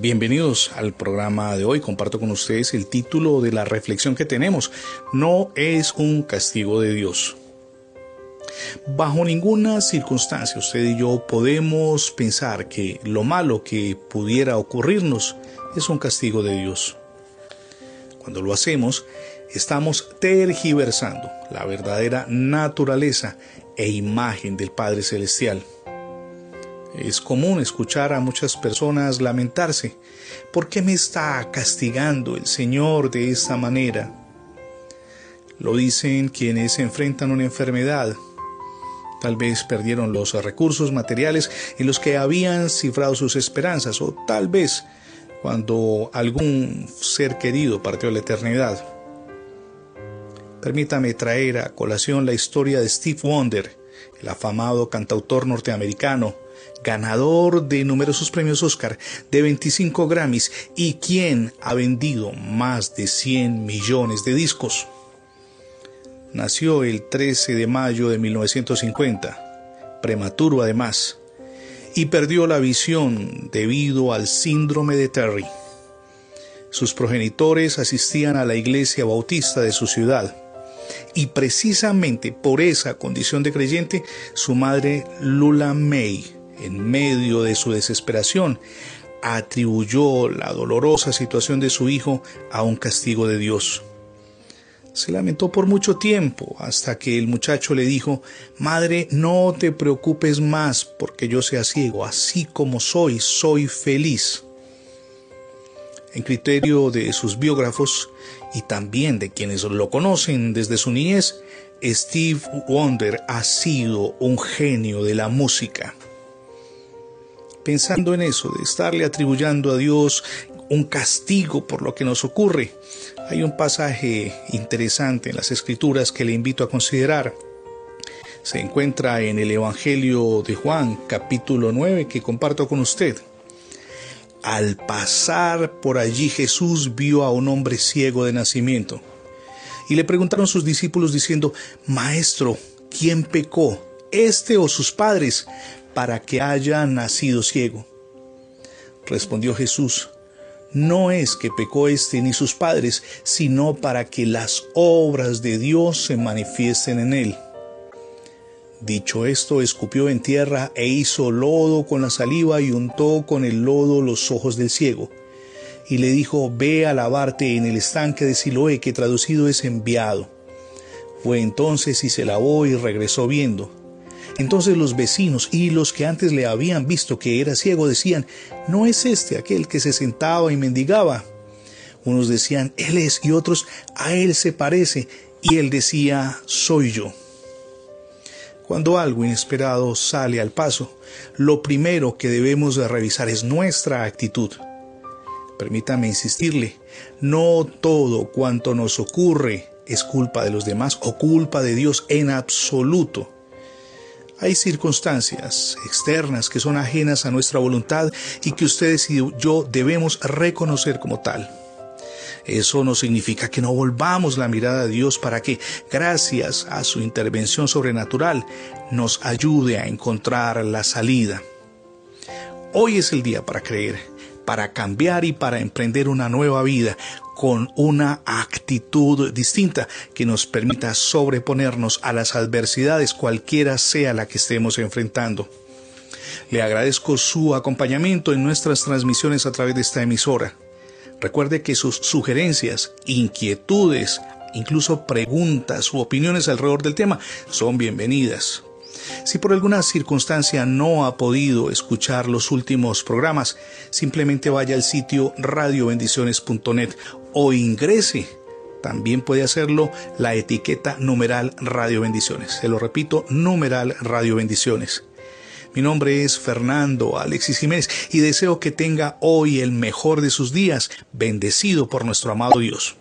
Bienvenidos al programa de hoy. Comparto con ustedes el título de la reflexión que tenemos. No es un castigo de Dios. Bajo ninguna circunstancia usted y yo podemos pensar que lo malo que pudiera ocurrirnos es un castigo de Dios. Cuando lo hacemos, estamos tergiversando la verdadera naturaleza e imagen del Padre Celestial. Es común escuchar a muchas personas lamentarse. ¿Por qué me está castigando el Señor de esta manera? Lo dicen quienes enfrentan una enfermedad. Tal vez perdieron los recursos materiales en los que habían cifrado sus esperanzas o tal vez cuando algún ser querido partió a la eternidad. Permítame traer a colación la historia de Steve Wonder, el afamado cantautor norteamericano, ganador de numerosos premios Oscar, de 25 Grammys y quien ha vendido más de 100 millones de discos. Nació el 13 de mayo de 1950, prematuro además, y perdió la visión debido al síndrome de Terry. Sus progenitores asistían a la iglesia bautista de su ciudad y precisamente por esa condición de creyente, su madre Lula May en medio de su desesperación, atribuyó la dolorosa situación de su hijo a un castigo de Dios. Se lamentó por mucho tiempo hasta que el muchacho le dijo, Madre, no te preocupes más porque yo sea ciego, así como soy, soy feliz. En criterio de sus biógrafos y también de quienes lo conocen desde su niñez, Steve Wonder ha sido un genio de la música pensando en eso, de estarle atribuyendo a Dios un castigo por lo que nos ocurre. Hay un pasaje interesante en las escrituras que le invito a considerar. Se encuentra en el Evangelio de Juan, capítulo 9, que comparto con usted. Al pasar por allí Jesús vio a un hombre ciego de nacimiento. Y le preguntaron sus discípulos diciendo, Maestro, ¿quién pecó, este o sus padres, para que haya nacido ciego. Respondió Jesús, no es que pecó éste ni sus padres, sino para que las obras de Dios se manifiesten en él. Dicho esto, escupió en tierra e hizo lodo con la saliva y untó con el lodo los ojos del ciego. Y le dijo, ve a lavarte en el estanque de Siloé, que traducido es enviado. Fue entonces y se lavó y regresó viendo. Entonces los vecinos y los que antes le habían visto que era ciego decían, ¿no es este aquel que se sentaba y mendigaba? Unos decían, Él es, y otros, a Él se parece, y Él decía, soy yo. Cuando algo inesperado sale al paso, lo primero que debemos de revisar es nuestra actitud. Permítame insistirle, no todo cuanto nos ocurre es culpa de los demás o culpa de Dios en absoluto. Hay circunstancias externas que son ajenas a nuestra voluntad y que ustedes y yo debemos reconocer como tal. Eso no significa que no volvamos la mirada a Dios para que, gracias a su intervención sobrenatural, nos ayude a encontrar la salida. Hoy es el día para creer, para cambiar y para emprender una nueva vida con una actitud distinta que nos permita sobreponernos a las adversidades cualquiera sea la que estemos enfrentando. Le agradezco su acompañamiento en nuestras transmisiones a través de esta emisora. Recuerde que sus sugerencias, inquietudes, incluso preguntas u opiniones alrededor del tema son bienvenidas. Si por alguna circunstancia no ha podido escuchar los últimos programas, simplemente vaya al sitio radiobendiciones.net o ingrese. También puede hacerlo la etiqueta numeral Radio Bendiciones. Se lo repito, numeral Radio Bendiciones. Mi nombre es Fernando Alexis Jiménez y deseo que tenga hoy el mejor de sus días, bendecido por nuestro amado Dios.